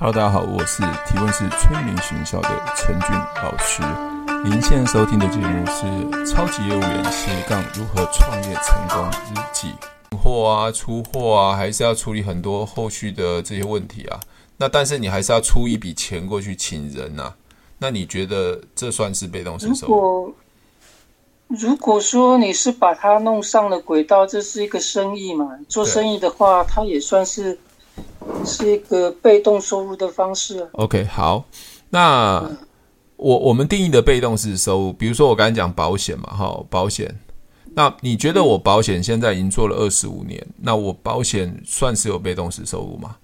Hello，大家好，我是提问是催眠学校的陈俊老师。您现在收听的节目是《超级业务员斜杠如何创业成功日记》。货啊，出货啊，还是要处理很多后续的这些问题啊。那但是你还是要出一笔钱过去请人呐、啊。那你觉得这算是被动式收入？如果如果说你是把它弄上了轨道，这是一个生意嘛？做生意的话，它也算是。是一个被动收入的方式啊。OK，好，那我我们定义的被动式收入，比如说我刚才讲保险嘛，哈，保险。那你觉得我保险现在已经做了二十五年，那我保险算是有被动式收入吗？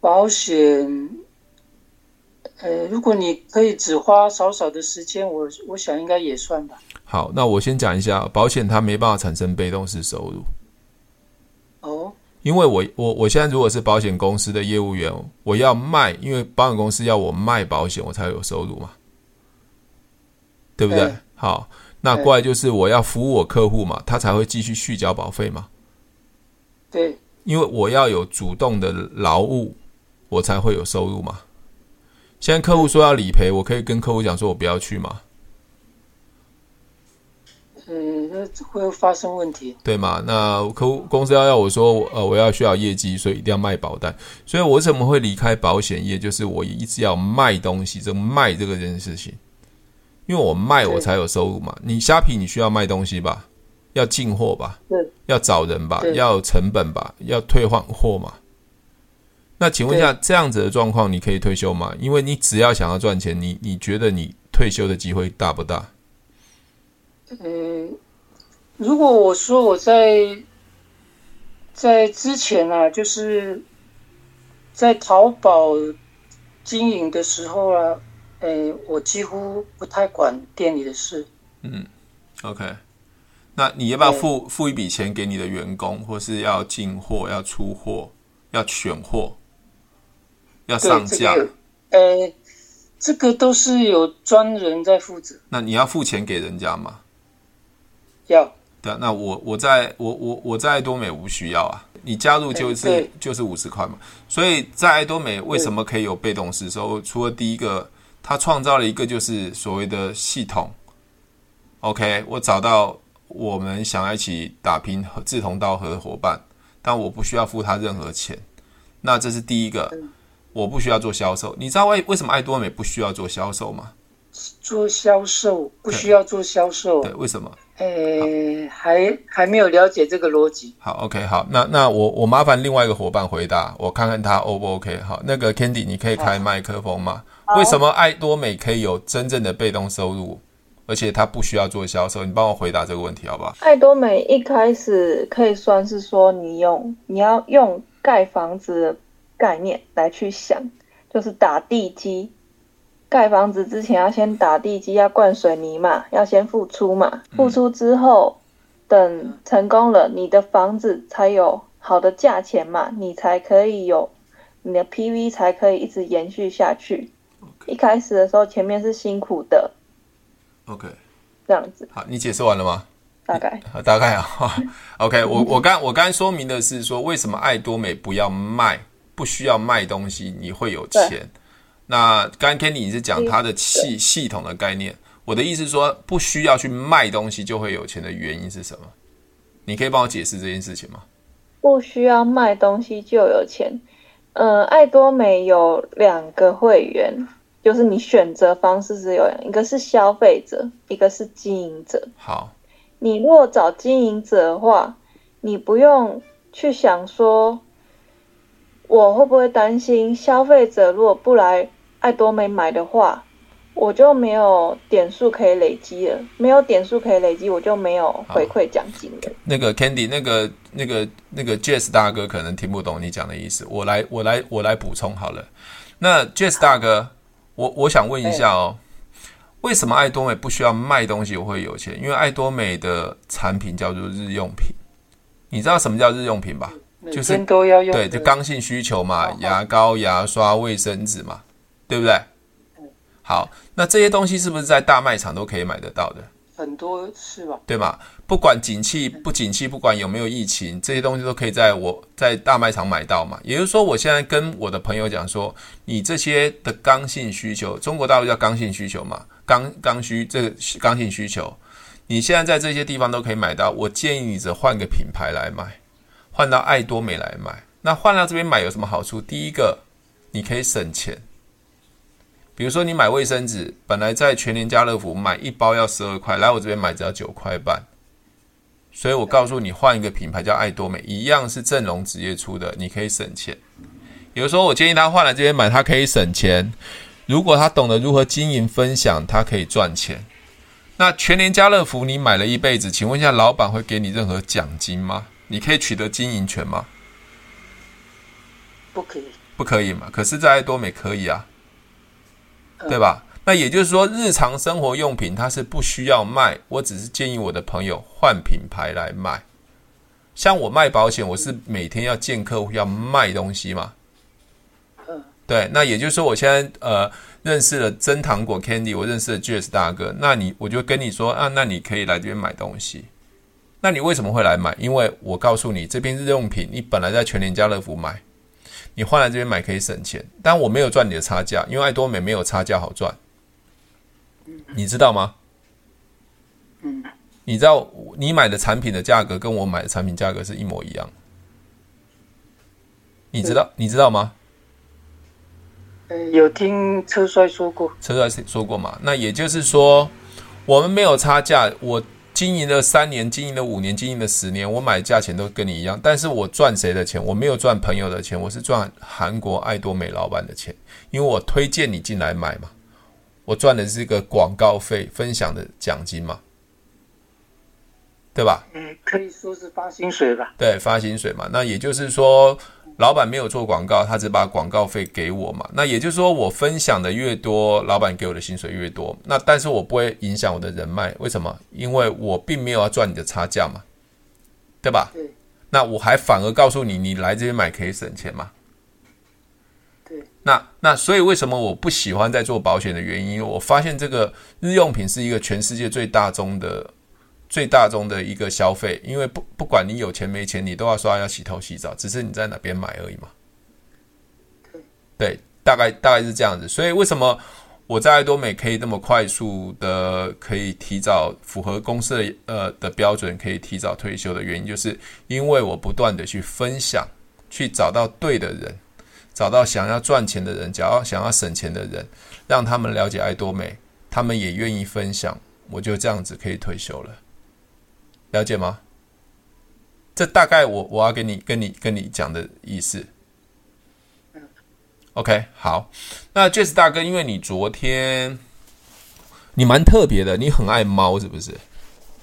保险，呃，如果你可以只花少少的时间，我我想应该也算吧。好，那我先讲一下，保险它没办法产生被动式收入。哦。因为我我我现在如果是保险公司的业务员，我要卖，因为保险公司要我卖保险，我才有收入嘛，对不对？对。好，那过来就是我要服务我客户嘛，他才会继续续缴保费嘛。对，因为我要有主动的劳务，我才会有收入嘛。现在客户说要理赔，我可以跟客户讲说，我不要去嘛。嗯，会发生问题，对吗？那客户公司要要我说，呃，我要需要业绩，所以一定要卖保单。所以我为什么会离开保险业？就是我一直要卖东西，这卖这个件事情，因为我卖我才有收入嘛。你虾皮你需要卖东西吧？要进货吧？对，要找人吧？要有成本吧？要退换货嘛？那请问一下，这样子的状况你可以退休吗？因为你只要想要赚钱，你你觉得你退休的机会大不大？嗯，如果我说我在在之前啊，就是在淘宝经营的时候啊，诶，我几乎不太管店里的事。嗯，OK，那你要不要付付一笔钱给你的员工，或是要进货、要出货、要选货、要上架？诶、诶，这个都是有专人在负责。那你要付钱给人家吗？要对，那我我在我我我在爱多美无需要啊，你加入就是就是五十块嘛，所以在爱多美为什么可以有被动式收入？除了第一个，他创造了一个就是所谓的系统，OK，我找到我们想要一起打拼和志同道合的伙伴，但我不需要付他任何钱，那这是第一个，我不需要做销售。你知道为为什么爱多美不需要做销售吗？做销售不需要做销售，对，为什么？诶、欸，还还没有了解这个逻辑。好，OK，好，那那我我麻烦另外一个伙伴回答，我看看他 O 不 OK。好，那个 Candy，你可以开麦克风吗？为什么爱多美可以有真正的被动收入，而且他不需要做销售？你帮我回答这个问题好不好？爱多美一开始可以算是说，你用你要用盖房子的概念来去想，就是打地基。盖房子之前要先打地基，要灌水泥嘛，要先付出嘛。付出之后，等成功了，你的房子才有好的价钱嘛，你才可以有你的 PV 才可以一直延续下去。一开始的时候，前面是辛苦的。OK，这样子。好，你解释完了吗？大概。大概啊。OK，我我刚我刚才说明的是说，为什么爱多美不要卖，不需要卖东西，你会有钱。那刚刚 Kenny 你是讲它的系系统的概念，我的意思是说，不需要去卖东西就会有钱的原因是什么？你可以帮我解释这件事情吗？不需要卖东西就有钱。呃，爱多美有两个会员，就是你选择方式是有两个，一个是消费者，一个是经营者。好，你如果找经营者的话，你不用去想说，我会不会担心消费者如果不来。爱多美买的话，我就没有点数可以累积了。没有点数可以累积，我就没有回馈奖金了。那个 Candy，那个、那个、那个 Jazz 大哥可能听不懂你讲的意思。我来、我来、我来补充好了。那 Jazz 大哥，我我想问一下哦，为什么爱多美不需要卖东西我会有钱？因为爱多美的产品叫做日用品。你知道什么叫日用品吧？就是都要用，对，就刚性需求嘛，牙膏、牙刷、卫生纸嘛。对不对？好，那这些东西是不是在大卖场都可以买得到的？很多是吧？对吧？不管景气不景气，不管有没有疫情，这些东西都可以在我在大卖场买到嘛。也就是说，我现在跟我的朋友讲说，你这些的刚性需求，中国大陆叫刚性需求嘛，刚刚需这个刚性需求，你现在在这些地方都可以买到。我建议你只换个品牌来买，换到爱多美来买。那换到这边买有什么好处？第一个，你可以省钱。比如说，你买卫生纸，本来在全联、家乐福买一包要十二块，来我这边买只要九块半。所以我告诉你，换一个品牌叫爱多美，一样是正荣纸业出的，你可以省钱。有时候我建议他换来这边买，他可以省钱。如果他懂得如何经营分享，他可以赚钱。那全联、家乐福，你买了一辈子，请问一下，老板会给你任何奖金吗？你可以取得经营权吗？不可以，不可以嘛？可是，在爱多美可以啊。对吧？那也就是说，日常生活用品它是不需要卖，我只是建议我的朋友换品牌来卖。像我卖保险，我是每天要见客户要卖东西嘛。对，那也就是说，我现在呃认识了真糖果 Candy，我认识了 Jess 大哥，那你我就跟你说啊，那你可以来这边买东西。那你为什么会来买？因为我告诉你，这边日用品你本来在全联家乐福买。你换来这边买可以省钱，但我没有赚你的差价，因为爱多美没有差价好赚，你知道吗？嗯，你知道你买的产品的价格跟我买的产品价格是一模一样，你知道你知道吗？有听车帅说过，车帅说过嘛？那也就是说，我们没有差价，我。经营了三年，经营了五年，经营了十年，我买的价钱都跟你一样，但是我赚谁的钱？我没有赚朋友的钱，我是赚韩国爱多美老板的钱，因为我推荐你进来买嘛，我赚的是一个广告费、分享的奖金嘛，对吧？嗯，可以说是发薪水吧。对，发薪水嘛，那也就是说。老板没有做广告，他只把广告费给我嘛。那也就是说，我分享的越多，老板给我的薪水越多。那但是我不会影响我的人脉，为什么？因为我并没有要赚你的差价嘛，对吧？对。那我还反而告诉你，你来这边买可以省钱嘛。对。那那所以为什么我不喜欢在做保险的原因？我发现这个日用品是一个全世界最大宗的。最大宗的一个消费，因为不不管你有钱没钱，你都要刷牙、洗头、洗澡，只是你在哪边买而已嘛。对，大概大概是这样子。所以为什么我在爱多美可以那么快速的可以提早符合公司的呃的标准，可以提早退休的原因，就是因为我不断的去分享，去找到对的人，找到想要赚钱的人，想要想要省钱的人，让他们了解爱多美，他们也愿意分享，我就这样子可以退休了。了解吗？这大概我我要跟你跟你跟你讲的意思。OK，好。那 Jess 大哥，因为你昨天你蛮特别的，你很爱猫是不是？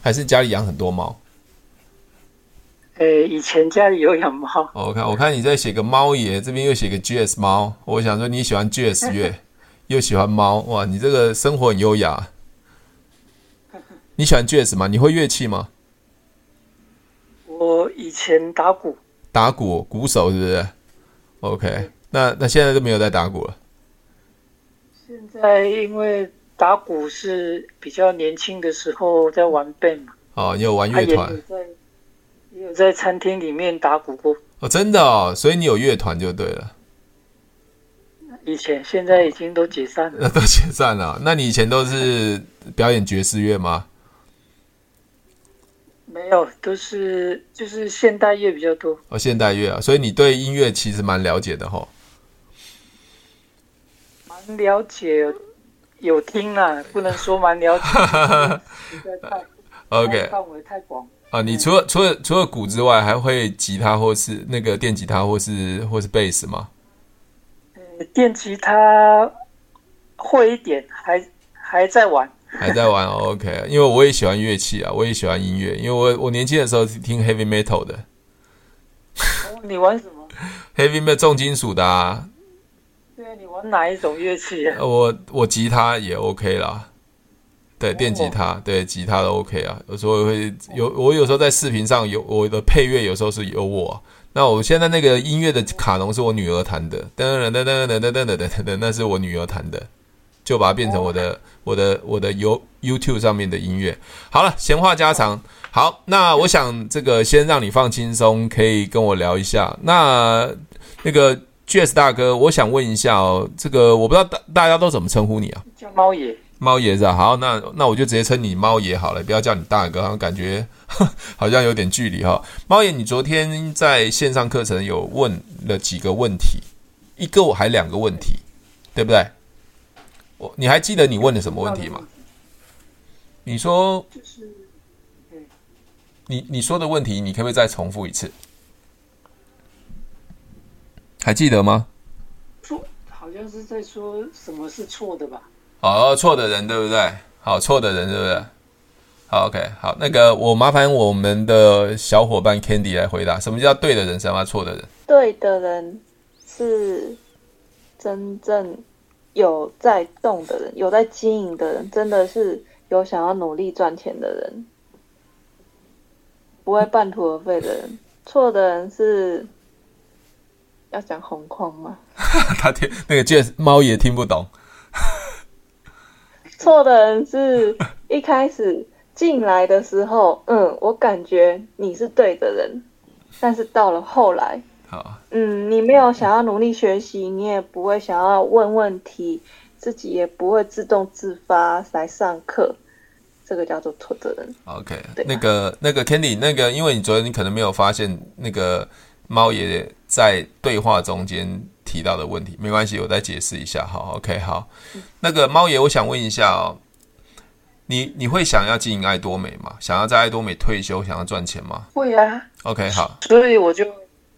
还是家里养很多猫？诶，以前家里有养猫。我看我看你在写个猫爷，这边又写个 Jess 猫。我想说你喜欢 Jess 乐，又喜欢猫，哇，你这个生活很优雅。你喜欢 Jess 吗？你会乐器吗？我以前打鼓，打鼓，鼓手是不是？OK，那那现在都没有在打鼓了。现在因为打鼓是比较年轻的时候在玩 band 嘛。哦，你有玩乐团？也有在，也有在餐厅里面打鼓过。哦，真的哦，所以你有乐团就对了。以前，现在已经都解散了。那 都解散了。那你以前都是表演爵士乐吗？没有，都是就是现代乐比较多。哦，现代乐啊，所以你对音乐其实蛮了解的吼。蛮了解，有听啊，不能说蛮了解。OK，范围太广。啊，你除了除了除了鼓之外，还会吉他或是那个电吉他或是或是贝斯吗？呃，电吉他会一点，还还在玩。还在玩，OK，因为我也喜欢乐器啊，我也喜欢音乐，因为我我年轻的时候是听 heavy metal 的。哦，你玩什么？heavy metal 重金属的啊。对啊，你玩哪一种乐器啊？我我吉他也 OK 啦，对，电吉他，对，吉他都 OK 啊。有时候会有，我有时候在视频上有我的配乐，有时候是有我。那我现在那个音乐的卡农是我女儿弹的，噔噔噔噔噔噔噔噔噔，那是我女儿弹的。就把它变成我的我的我的 You YouTube 上面的音乐。好了，闲话家常。好，那我想这个先让你放轻松，可以跟我聊一下。那那个 Jazz 大哥，我想问一下哦，这个我不知道大大家都怎么称呼你啊？叫猫爷。猫爷是吧？好，那那我就直接称你猫爷好了，不要叫你大哥，好像感觉 好像有点距离哈。猫爷，你昨天在线上课程有问了几个问题，一个我还两个问题，对不对？我你还记得你问的什么问题吗？你说，你你说的问题，你可不可以再重复一次？还记得吗？错，好像是在说什么是错的吧？好，错的人对不对？好，错的人对不对？好，OK，好，那个我麻烦我们的小伙伴 Candy 来回答，什么叫对的人，什么叫错的人？对的人是真正有在动的人，有在经营的人，真的是有想要努力赚钱的人，不会半途而废的人。错的人是要讲红框吗？他听那个借猫也听不懂。错的人是一开始进来的时候，嗯，我感觉你是对的人，但是到了后来，好，嗯，你没有想要努力学习，你也不会想要问问题，自己也不会自动自发来上课，这个叫做错的人。OK，那个那个 Candy，那个因为你昨天你可能没有发现，那个猫爷爷在对话中间。提到的问题没关系，我再解释一下。好，OK，好。那个猫爷，我想问一下哦，你你会想要经营爱多美吗？想要在爱多美退休，想要赚钱吗？会啊。OK，好。所以我就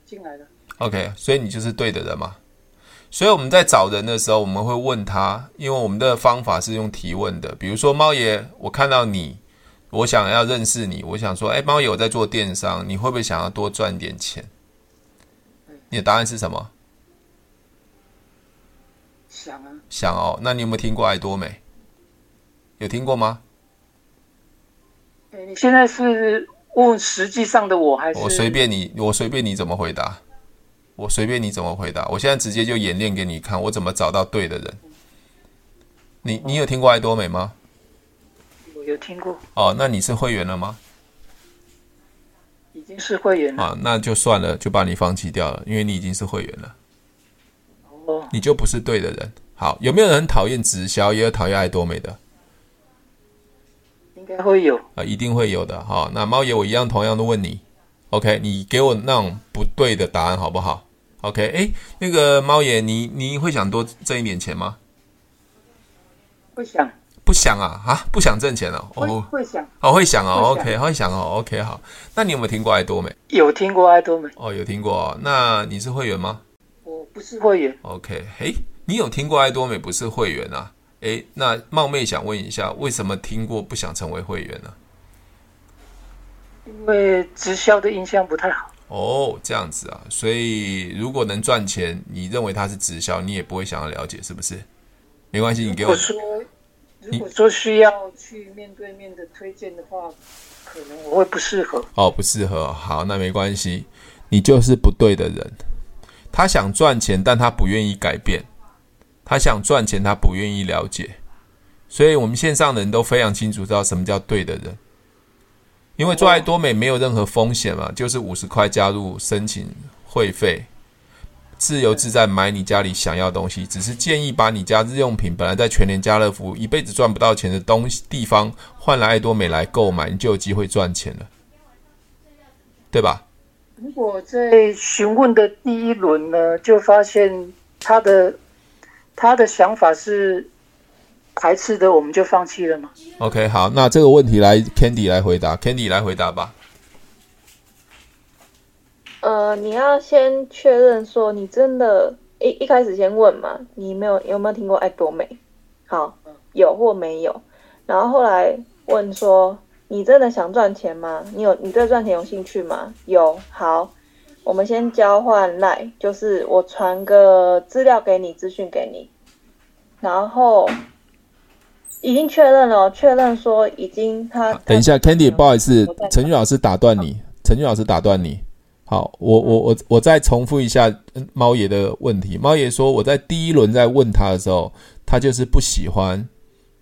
进来的。OK，所以你就是对的人嘛。所以我们在找人的时候，我们会问他，因为我们的方法是用提问的。比如说，猫爷，我看到你，我想要认识你，我想说，哎，猫爷，我在做电商，你会不会想要多赚点钱？你的答案是什么？想啊，想哦，那你有没有听过爱多美？有听过吗？对，你现在是问实际上的我还是？我随便你，我随便你怎么回答，我随便你怎么回答。我现在直接就演练给你看，我怎么找到对的人。你你有听过爱多美吗？我有听过。哦，那你是会员了吗？已经是会员了。啊，那就算了，就把你放弃掉了，因为你已经是会员了。哦你就不是对的人。好，有没有人讨厌直销，也有讨厌爱多美的？应该会有啊，一定会有的。好，那猫爷，我一样同样的问你，OK？你给我那种不对的答案好不好？OK？哎，那个猫爷，你你会想多挣一点钱吗？不想，不想啊啊，不想挣钱了。哦，会想，哦，会想哦。OK，会想哦。OK，好。那你有没有听过爱多美？有听过爱多美。哦，有听过。那你是会员吗？我不是会员，OK，嘿，你有听过爱多美不是会员啊？诶，那冒昧想问一下，为什么听过不想成为会员呢？因为直销的印象不太好。哦，这样子啊，所以如果能赚钱，你认为它是直销，你也不会想要了解，是不是？没关系，你给我说，如果说需要去面对面的推荐的话，可能我会不适合。哦，不适合，好，那没关系，你就是不对的人。他想赚钱，但他不愿意改变。他想赚钱，他不愿意了解。所以，我们线上的人都非常清楚知道什么叫对的人。因为做爱多美没有任何风险嘛，就是五十块加入，申请会费，自由自在买你家里想要的东西。只是建议把你家日用品本来在全联、家乐福一辈子赚不到钱的东西地方，换来爱多美来购买，你就有机会赚钱了，对吧？如果在询问的第一轮呢，就发现他的他的想法是排斥的，我们就放弃了吗？OK，好，那这个问题来 Candy 来回答，Candy 来回答吧。呃，你要先确认说你真的一一开始先问嘛，你没有有没有听过爱多美？好，有或没有，然后后来问说。你真的想赚钱吗？你有你对赚钱有兴趣吗？有，好，我们先交换 LINE，就是我传个资料给你，资讯给你，然后已经确认了，确认说已经他。等一下，Candy，不好意思，陈俊老师打断你，陈俊老师打断你。好，我我我我再重复一下猫爷的问题。猫爷说我在第一轮在问他的时候，他就是不喜欢，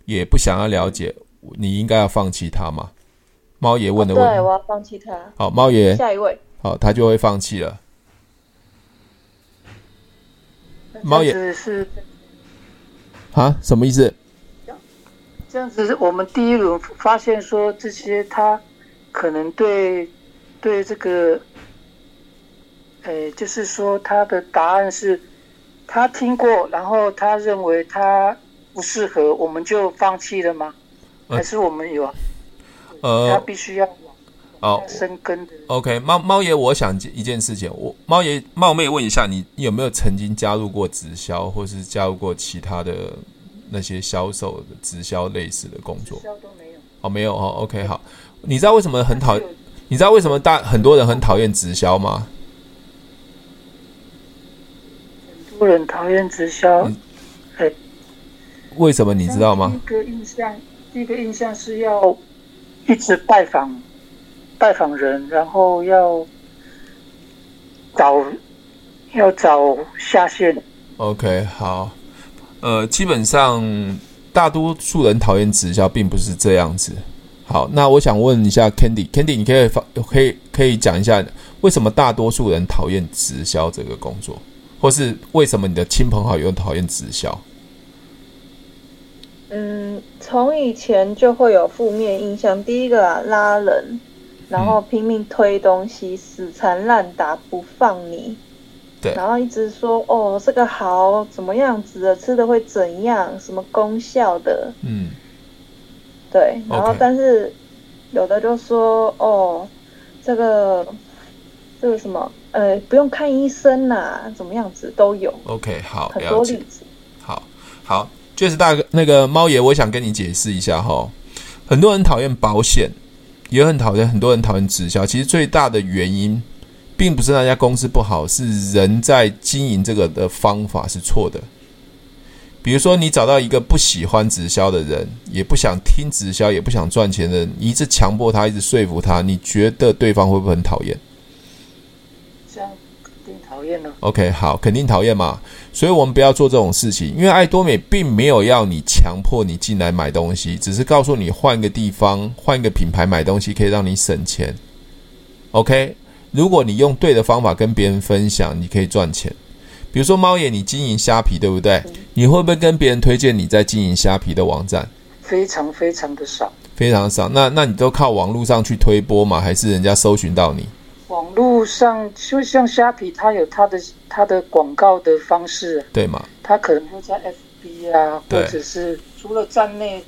也不想要了解，你应该要放弃他吗？猫爷问的问题，哦、对，我要放弃他。好，猫爷，下一位，好，他就会放弃了。猫爷是啊？什么意思？这样子，我们第一轮发现说这些他可能对对这个，呃，就是说他的答案是他听过，然后他认为他不适合，我们就放弃了吗？还是我们有？呃，他必须要哦生根的。OK，猫猫爷，我想一件事情，我猫爷冒昧问一下你，你有没有曾经加入过直销，或是加入过其他的？那些销售的直销类似的工作，直销都没有哦，没有哦。OK，好，你知道为什么很讨厌？你知道为什么大很多人很讨厌直销吗？很多人讨厌直销，哎，为什么你知道吗？第一个印象，第一个印象是要一直拜访拜访人，然后要找要找下线。OK，好。呃，基本上大多数人讨厌直销，并不是这样子。好，那我想问一下 Candy，Candy，你可以发，可以可以讲一下，为什么大多数人讨厌直销这个工作，或是为什么你的亲朋好友讨厌直销？嗯，从以前就会有负面印象。第一个啊，拉人，然后拼命推东西，嗯、死缠烂打不放你。对，然后一直说哦，这个好，怎么样子的，吃的会怎样，什么功效的？嗯，对。然后但是有的就说哦，这个这个什么，呃，不用看医生呐、啊，怎么样子都有。OK，好，很多例子。好，好，就是大哥那个猫爷，我想跟你解释一下哈。很多人讨厌保险，也很讨厌，很多人讨厌直销。其实最大的原因。并不是那家公司不好，是人在经营这个的方法是错的。比如说，你找到一个不喜欢直销的人，也不想听直销，也不想赚钱的人，你一直强迫他，一直说服他，你觉得对方会不会很讨厌？讨厌了。OK，好，肯定讨厌嘛。所以我们不要做这种事情，因为爱多美并没有要你强迫你进来买东西，只是告诉你换个地方、换一个品牌买东西可以让你省钱。OK。如果你用对的方法跟别人分享，你可以赚钱。比如说猫眼，你经营虾皮，对不对？你会不会跟别人推荐你在经营虾皮的网站？非常非常的少，非常少。那那你都靠网络上去推播吗？还是人家搜寻到你？网络上就像虾皮，它有它的它的广告的方式，对吗？它可能会在 FB 啊，或者是除了站内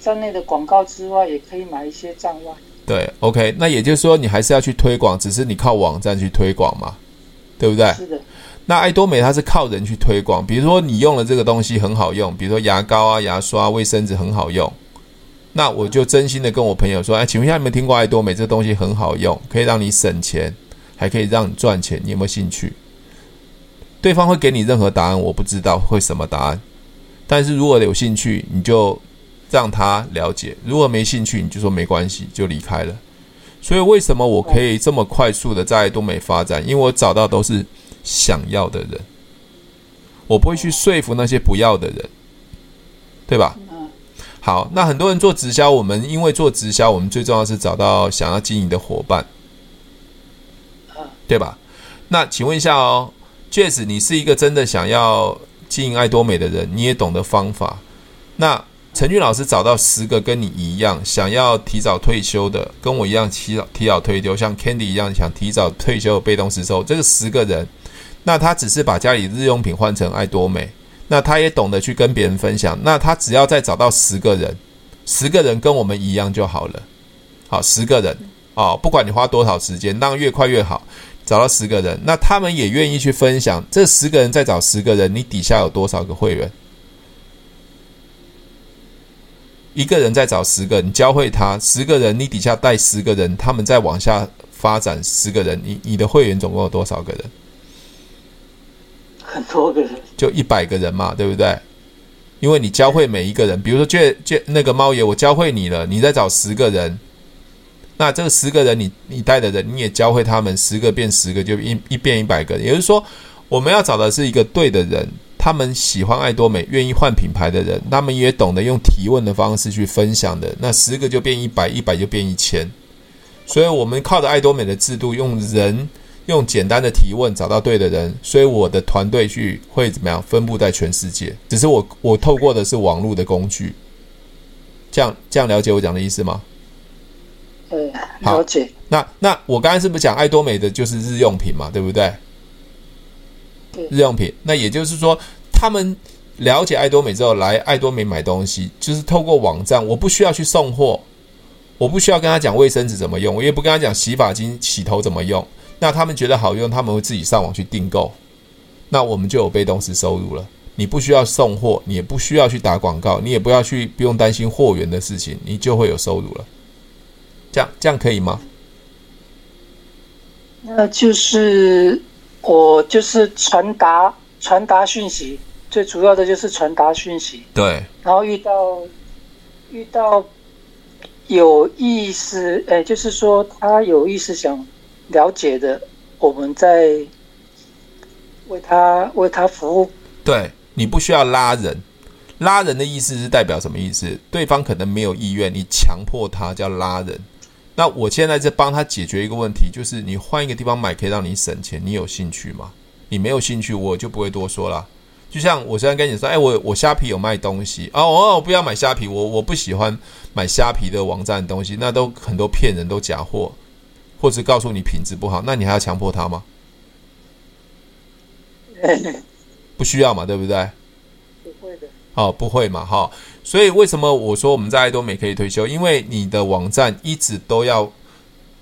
站内的广告之外，也可以买一些站外。对，OK，那也就是说你还是要去推广，只是你靠网站去推广嘛，对不对？是的。那爱多美它是靠人去推广，比如说你用了这个东西很好用，比如说牙膏啊、牙刷、卫生纸很好用，那我就真心的跟我朋友说，哎，请问一下，你们听过爱多美这东西很好用，可以让你省钱，还可以让你赚钱，你有没有兴趣？对方会给你任何答案，我不知道会什么答案，但是如果有兴趣，你就。让他了解，如果没兴趣，你就说没关系，就离开了。所以为什么我可以这么快速的在爱多美发展？因为我找到都是想要的人，我不会去说服那些不要的人，对吧？好，那很多人做直销，我们因为做直销，我们最重要是找到想要经营的伙伴，对吧？那请问一下哦，Jess，你是一个真的想要经营爱多美的人，你也懂得方法，那。陈俊老师找到十个跟你一样想要提早退休的，跟我一样提早提早退休，像 Candy 一样想提早退休的被动式收入，这个十个人，那他只是把家里日用品换成爱多美，那他也懂得去跟别人分享，那他只要再找到十个人，十个人跟我们一样就好了。好，十个人哦，不管你花多少时间，当然越快越好，找到十个人，那他们也愿意去分享，这十个人再找十个人，你底下有多少个会员？一个人再找十个你教会他，十个人你底下带十个人，他们再往下发展十个人，你你的会员总共有多少个人？很多个人，就一百个人嘛，对不对？因为你教会每一个人，比如说这这那个猫爷，我教会你了，你再找十个人，那这个十个人你你带的人，你也教会他们，十个变十个，就一一变一百个。也就是说，我们要找的是一个对的人。他们喜欢爱多美，愿意换品牌的人，他们也懂得用提问的方式去分享的，那十个就变一百，一百就变一千。所以我们靠着爱多美的制度，用人用简单的提问找到对的人，所以我的团队去会怎么样分布在全世界？只是我我透过的是网络的工具，这样这样了解我讲的意思吗？嗯，了解。那那我刚才是不是讲爱多美的就是日用品嘛？对不对？对。日用品，那也就是说，他们了解爱多美之后来爱多美买东西，就是透过网站，我不需要去送货，我不需要跟他讲卫生纸怎么用，我也不跟他讲洗发精洗头怎么用。那他们觉得好用，他们会自己上网去订购，那我们就有被动式收入了。你不需要送货，你也不需要去打广告，你也不要去不用担心货源的事情，你就会有收入了。这样这样可以吗？那就是我就是传达传达讯息，最主要的就是传达讯息。对。然后遇到遇到有意思，哎，就是说他有意思想了解的，我们在为他为他服务。对，你不需要拉人，拉人的意思是代表什么意思？对方可能没有意愿，你强迫他叫拉人。那我现在在帮他解决一个问题，就是你换一个地方买可以让你省钱，你有兴趣吗？你没有兴趣，我就不会多说了。就像我现在跟你说，哎，我我虾皮有卖东西哦，我不要买虾皮，我我不喜欢买虾皮的网站东西，那都很多骗人，都假货，或者告诉你品质不好，那你还要强迫他吗？不需要嘛，对不对？不会的。哦，不会嘛，哈。所以为什么我说我们在爱多美可以退休？因为你的网站一直都要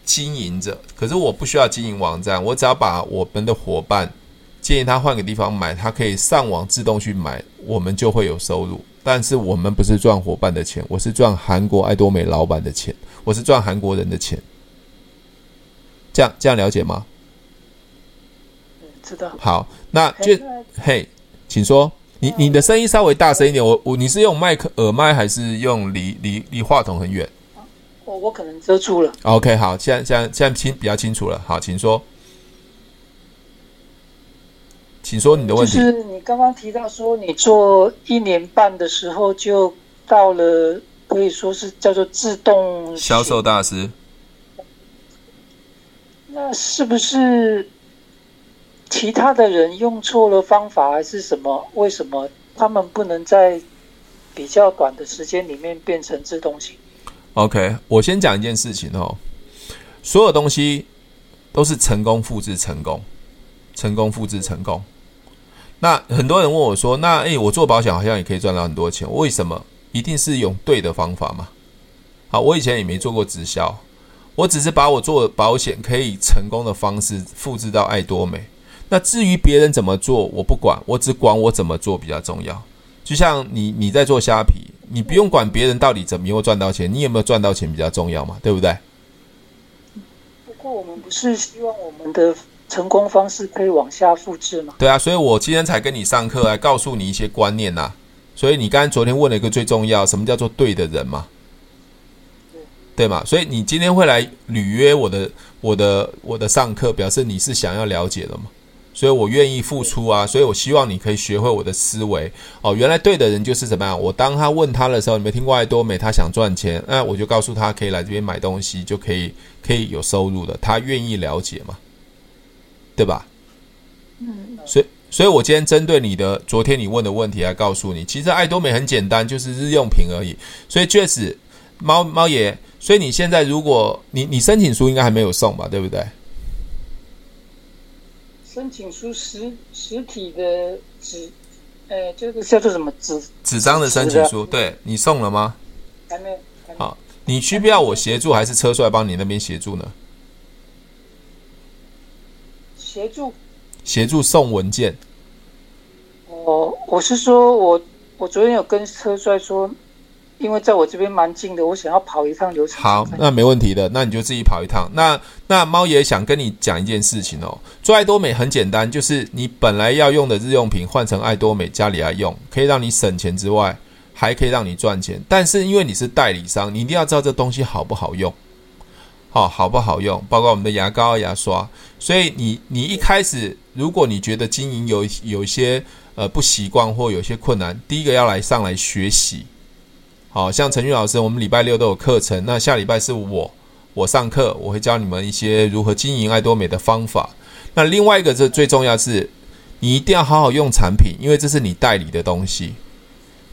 经营着，可是我不需要经营网站，我只要把我们的伙伴建议他换个地方买，他可以上网自动去买，我们就会有收入。但是我们不是赚伙伴的钱，我是赚韩国爱多美老板的钱，我是赚韩国人的钱。这样这样了解吗？知道。好，那就嘿，请说。你你的声音稍微大声一点，我我你是用麦克耳麦还是用离离离话筒很远？我我可能遮住了。OK，好，现在现在现在清比较清楚了。好，请说，请说你的问题。就是你刚刚提到说，你做一年半的时候就到了，可以说是叫做自动销售大师。那是不是？其他的人用错了方法还是什么？为什么他们不能在比较短的时间里面变成自动型？OK，我先讲一件事情哦。所有东西都是成功复制成功，成功复制成功。那很多人问我说：“那诶，我做保险好像也可以赚到很多钱，为什么？一定是用对的方法嘛？”好，我以前也没做过直销，我只是把我做保险可以成功的方式复制到爱多美。那至于别人怎么做，我不管，我只管我怎么做比较重要。就像你你在做虾皮，你不用管别人到底怎么样赚到钱，你有没有赚到钱比较重要嘛？对不对？不过我们不是希望我们的成功方式可以往下复制吗？对啊，所以我今天才跟你上课来告诉你一些观念呐、啊。所以你刚才昨天问了一个最重要，什么叫做对的人嘛？对，对嘛？所以你今天会来履约我的我的我的上课，表示你是想要了解的嘛？所以我愿意付出啊，所以我希望你可以学会我的思维哦。原来对的人就是怎么样？我当他问他的时候，你没听过爱多美？他想赚钱，那我就告诉他可以来这边买东西，就可以可以有收入的。他愿意了解嘛？对吧？嗯。所以，所以我今天针对你的昨天你问的问题来告诉你，其实爱多美很简单，就是日用品而已。所以确实，猫猫爷，所以你现在如果你你申请书应该还没有送吧？对不对？申请书实实体的纸，呃，就是叫做什么纸？纸张的申请书，对，你送了吗？还没。好，你需不要我协助，还是车帅帮你那边协助呢？协助。协助送文件。我，我是说我我昨天有跟车帅说。因为在我这边蛮近的，我想要跑一趟流程。好，那没问题的，那你就自己跑一趟。那那猫爷想跟你讲一件事情哦，做爱多美很简单，就是你本来要用的日用品换成爱多美家里来用，可以让你省钱之外，还可以让你赚钱。但是因为你是代理商，你一定要知道这东西好不好用，好、哦、好不好用，包括我们的牙膏、牙刷。所以你你一开始，如果你觉得经营有有一些呃不习惯或有些困难，第一个要来上来学习。好像陈俊老师，我们礼拜六都有课程，那下礼拜是我我上课，我会教你们一些如何经营爱多美的方法。那另外一个，这最重要是，你一定要好好用产品，因为这是你代理的东西，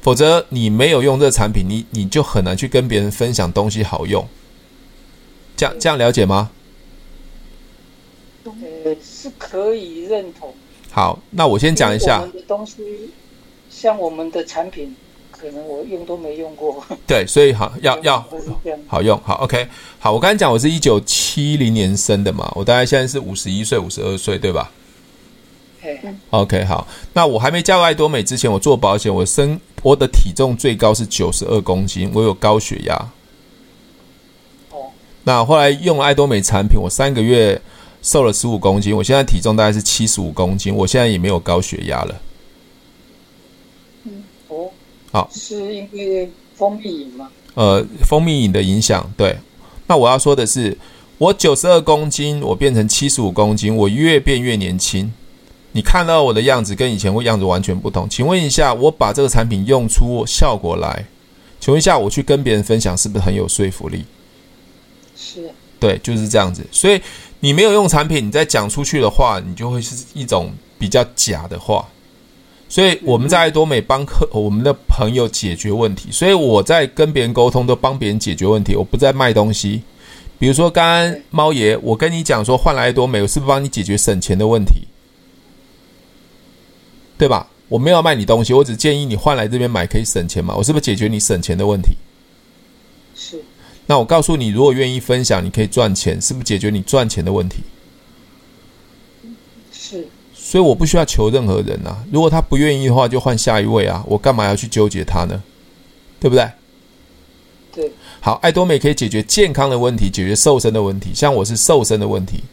否则你没有用这个产品，你你就很难去跟别人分享东西好用。这样这样了解吗？呃，是可以认同。好，那我先讲一下。我们的东西，像我们的产品，可能我用都没用过。对，所以好 要要好用，好 OK。好，我刚才讲我是一九七零年生的嘛，我大概现在是五十一岁、五十二岁，对吧？OK，好。那我还没加入爱多美之前，我做保险，我身我的体重最高是九十二公斤，我有高血压。哦。那后来用了爱多美产品，我三个月。瘦了十五公斤，我现在体重大概是七十五公斤，我现在也没有高血压了。好，是因为蜂蜜饮吗？呃，蜂蜜饮的影响，对。那我要说的是，我九十二公斤，我变成七十五公斤，我越变越年轻。你看到我的样子跟以前我样子完全不同。请问一下，我把这个产品用出效果来，请问一下，我去跟别人分享是不是很有说服力？是。对，就是这样子。所以。你没有用产品，你再讲出去的话，你就会是一种比较假的话。所以我们在爱多美帮客我们的朋友解决问题，所以我在跟别人沟通都帮别人解决问题，我不再卖东西。比如说刚刚猫爷，我跟你讲说换来爱多美，我是不是帮你解决省钱的问题？对吧？我没有卖你东西，我只建议你换来这边买可以省钱嘛，我是不是解决你省钱的问题？是。那我告诉你，如果愿意分享，你可以赚钱，是不是解决你赚钱的问题？是。所以我不需要求任何人啊。如果他不愿意的话，就换下一位啊。我干嘛要去纠结他呢？对不对？对。好，爱多美可以解决健康的问题，解决瘦身的问题。像我是瘦身的问题。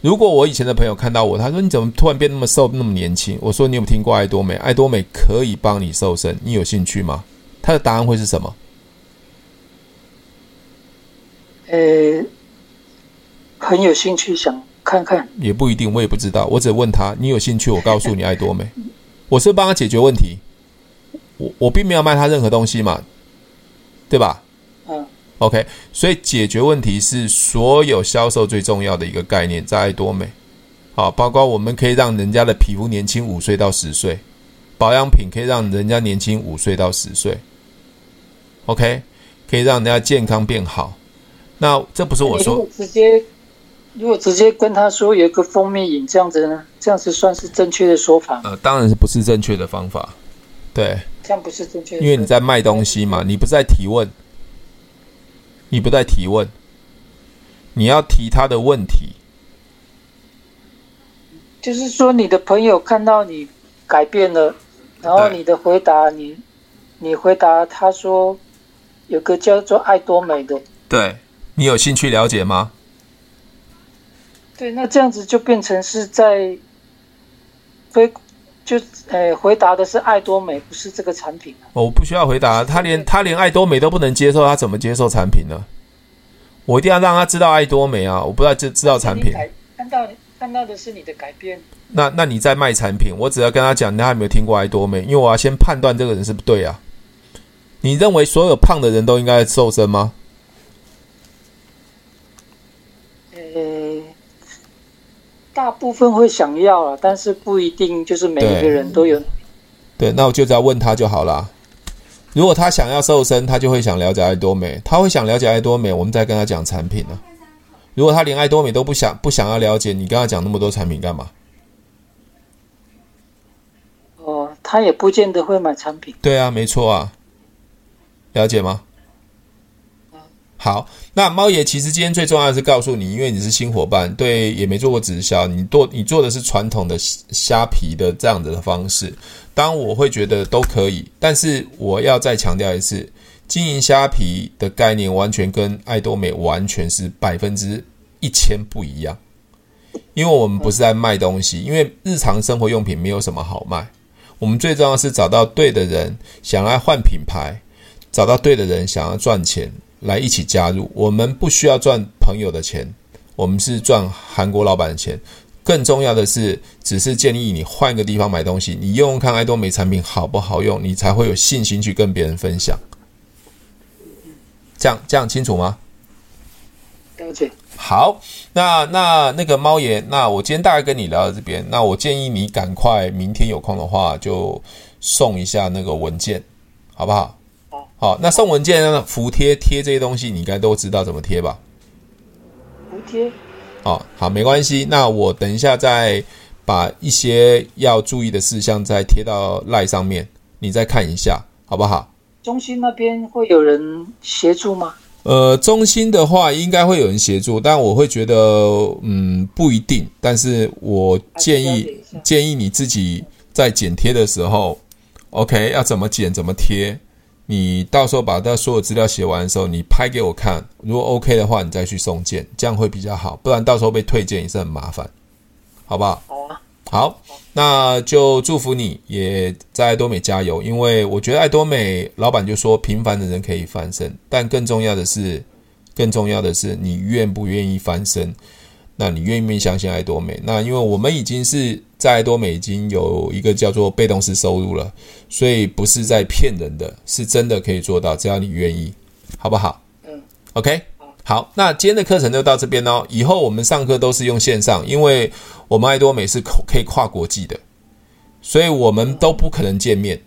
如果我以前的朋友看到我，他说：“你怎么突然变那么瘦，那么年轻？”我说：“你有听过爱多美？爱多美可以帮你瘦身，你有兴趣吗？”他的答案会是什么？呃，很有兴趣想看看，也不一定，我也不知道。我只问他，你有兴趣，我告诉你爱多美。我是帮他解决问题，我我并没有卖他任何东西嘛，对吧？嗯。OK，所以解决问题是所有销售最重要的一个概念，在爱多美。好，包括我们可以让人家的皮肤年轻五岁到十岁，保养品可以让人家年轻五岁到十岁。OK，可以让人家健康变好。那这不是我说，直接如果直接跟他说有一个蜂蜜饮这样子呢？这样子算是正确的说法？呃，当然是不是正确的方法，对，这样不是正确的，因为你在卖东西嘛，你不在提问，你不在提问，你要提他的问题，就是说你的朋友看到你改变了，然后你的回答，你你回答他说有个叫做爱多美的，对。你有兴趣了解吗？对，那这样子就变成是在回就呃回答的是爱多美，不是这个产品。我不需要回答，他连他连爱多美都不能接受，他怎么接受产品呢？我一定要让他知道爱多美啊！我不知道知知道产品，看到看到的是你的改变。那那你在卖产品，我只要跟他讲，他有没有听过爱多美？因为我要先判断这个人是不对啊。你认为所有胖的人都应该瘦身吗？大部分会想要了，但是不一定就是每一个人都有。对，那我就只要问他就好了。如果他想要瘦身，他就会想了解爱多美，他会想了解爱多美，我们再跟他讲产品呢。如果他连爱多美都不想不想要了解，你跟他讲那么多产品干嘛？哦，他也不见得会买产品。对啊，没错啊，了解吗？好，那猫爷其实今天最重要的是告诉你，因为你是新伙伴，对，也没做过直销，你做你做的是传统的虾皮的这样子的方式。当我会觉得都可以，但是我要再强调一次，经营虾皮的概念完全跟爱多美完全是百分之一千不一样。因为我们不是在卖东西，因为日常生活用品没有什么好卖。我们最重要是找到对的人，想要换品牌，找到对的人想要赚钱。来一起加入，我们不需要赚朋友的钱，我们是赚韩国老板的钱。更重要的是，只是建议你换个地方买东西，你用用看爱多美产品好不好用，你才会有信心去跟别人分享。这样这样清楚吗？了解。好，那那那个猫爷，那我今天大概跟你聊到这边，那我建议你赶快明天有空的话就送一下那个文件，好不好？好，那送文件呢，服贴贴这些东西，你应该都知道怎么贴吧？服贴。哦，好，没关系。那我等一下再把一些要注意的事项再贴到赖上面，你再看一下，好不好？中心那边会有人协助吗？呃，中心的话应该会有人协助，但我会觉得，嗯，不一定。但是我建议建议你自己在剪贴的时候，OK，要怎么剪怎么贴。你到时候把那所有资料写完的时候，你拍给我看，如果 OK 的话，你再去送件，这样会比较好。不然到时候被退件也是很麻烦，好不好？好啊。好，那就祝福你，也在爱多美加油。因为我觉得爱多美老板就说，平凡的人可以翻身，但更重要的是，更重要的是你愿不愿意翻身？那你愿不愿意相信爱多美？那因为我们已经是在爱多美已经有一个叫做被动式收入了，所以不是在骗人的，是真的可以做到，只要你愿意，好不好？嗯，OK。好，那今天的课程就到这边哦。以后我们上课都是用线上，因为我们爱多美是可以跨国际的，所以我们都不可能见面。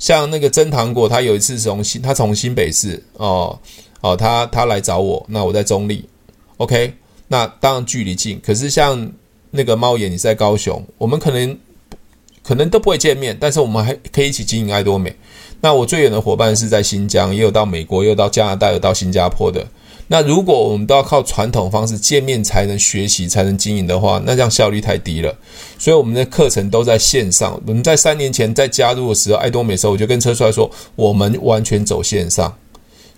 像那个真糖果，他有一次从新，他从新北市哦哦，他他来找我，那我在中立，OK，那当然距离近。可是像那个猫眼，你在高雄，我们可能可能都不会见面，但是我们还可以一起经营爱多美。那我最远的伙伴是在新疆，也有到美国，也有到加拿大，有到新加坡的。那如果我们都要靠传统方式见面才能学习、才能经营的话，那这样效率太低了。所以我们的课程都在线上。我们在三年前在加入的时候，爱多美时候，我就跟车帅说，我们完全走线上。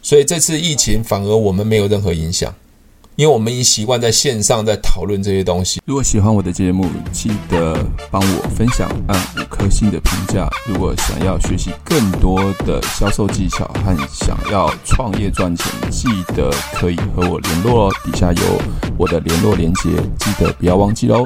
所以这次疫情反而我们没有任何影响。因为我们已经习惯在线上在讨论这些东西。如果喜欢我的节目，记得帮我分享，按五颗星的评价。如果想要学习更多的销售技巧和想要创业赚钱，记得可以和我联络哦。底下有我的联络链接，记得不要忘记哦。